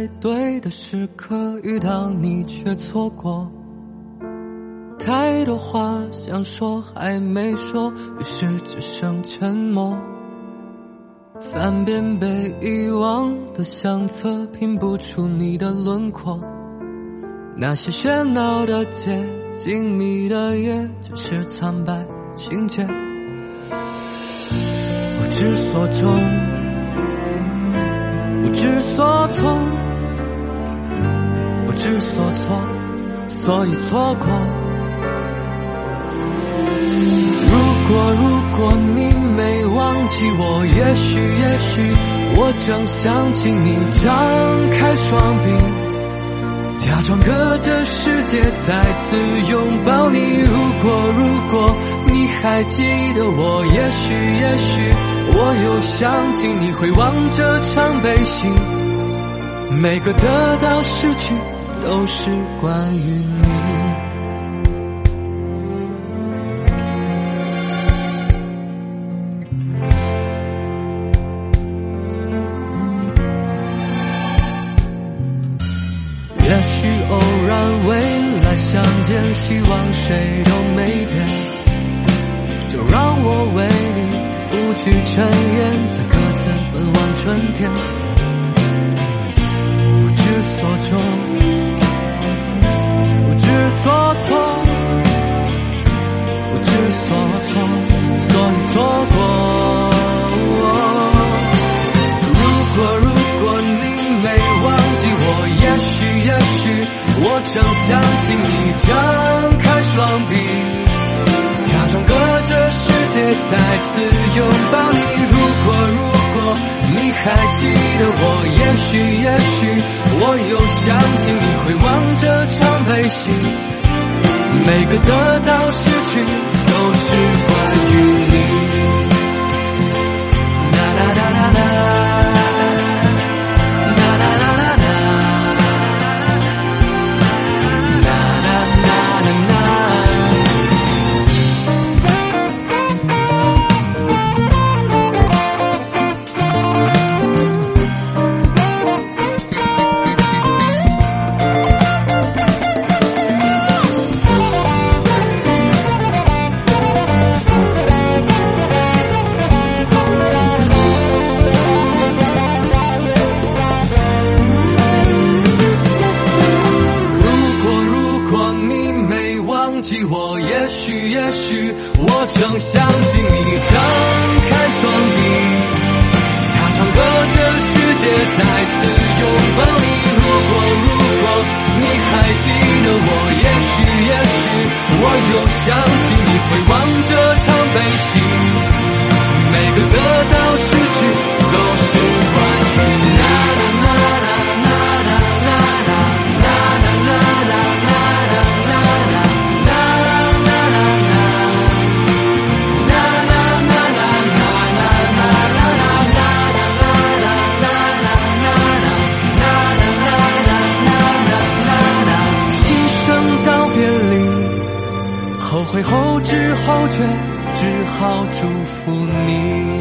在对的时刻遇到你，却错过。太多话想说还没说，于是只剩沉默。翻遍被遗忘的相册，拼不出你的轮廓。那些喧闹的街，静谧的夜，只是苍白情节。不知所终，不知所措，不知所措，所以错过。如果如果你没忘记我，也许也许我正想起你，张开双臂。假装隔着世界再次拥抱你。如果如果你还记得我，也许也许我又想起你，回望这场悲喜。每个得到失去，都是关于你。也许偶然未来相见，希望谁都没变，就让我为你不惧尘烟，再各自奔往春天。想请你。张开双臂，假装隔着世界再次拥抱你。如果如果你还记得我，也许也许我又想起你，回望这场悲喜。每个得到我也许也许我正相信你张开双臂假装和这世界再次拥抱你。会后知后觉，只好祝福你。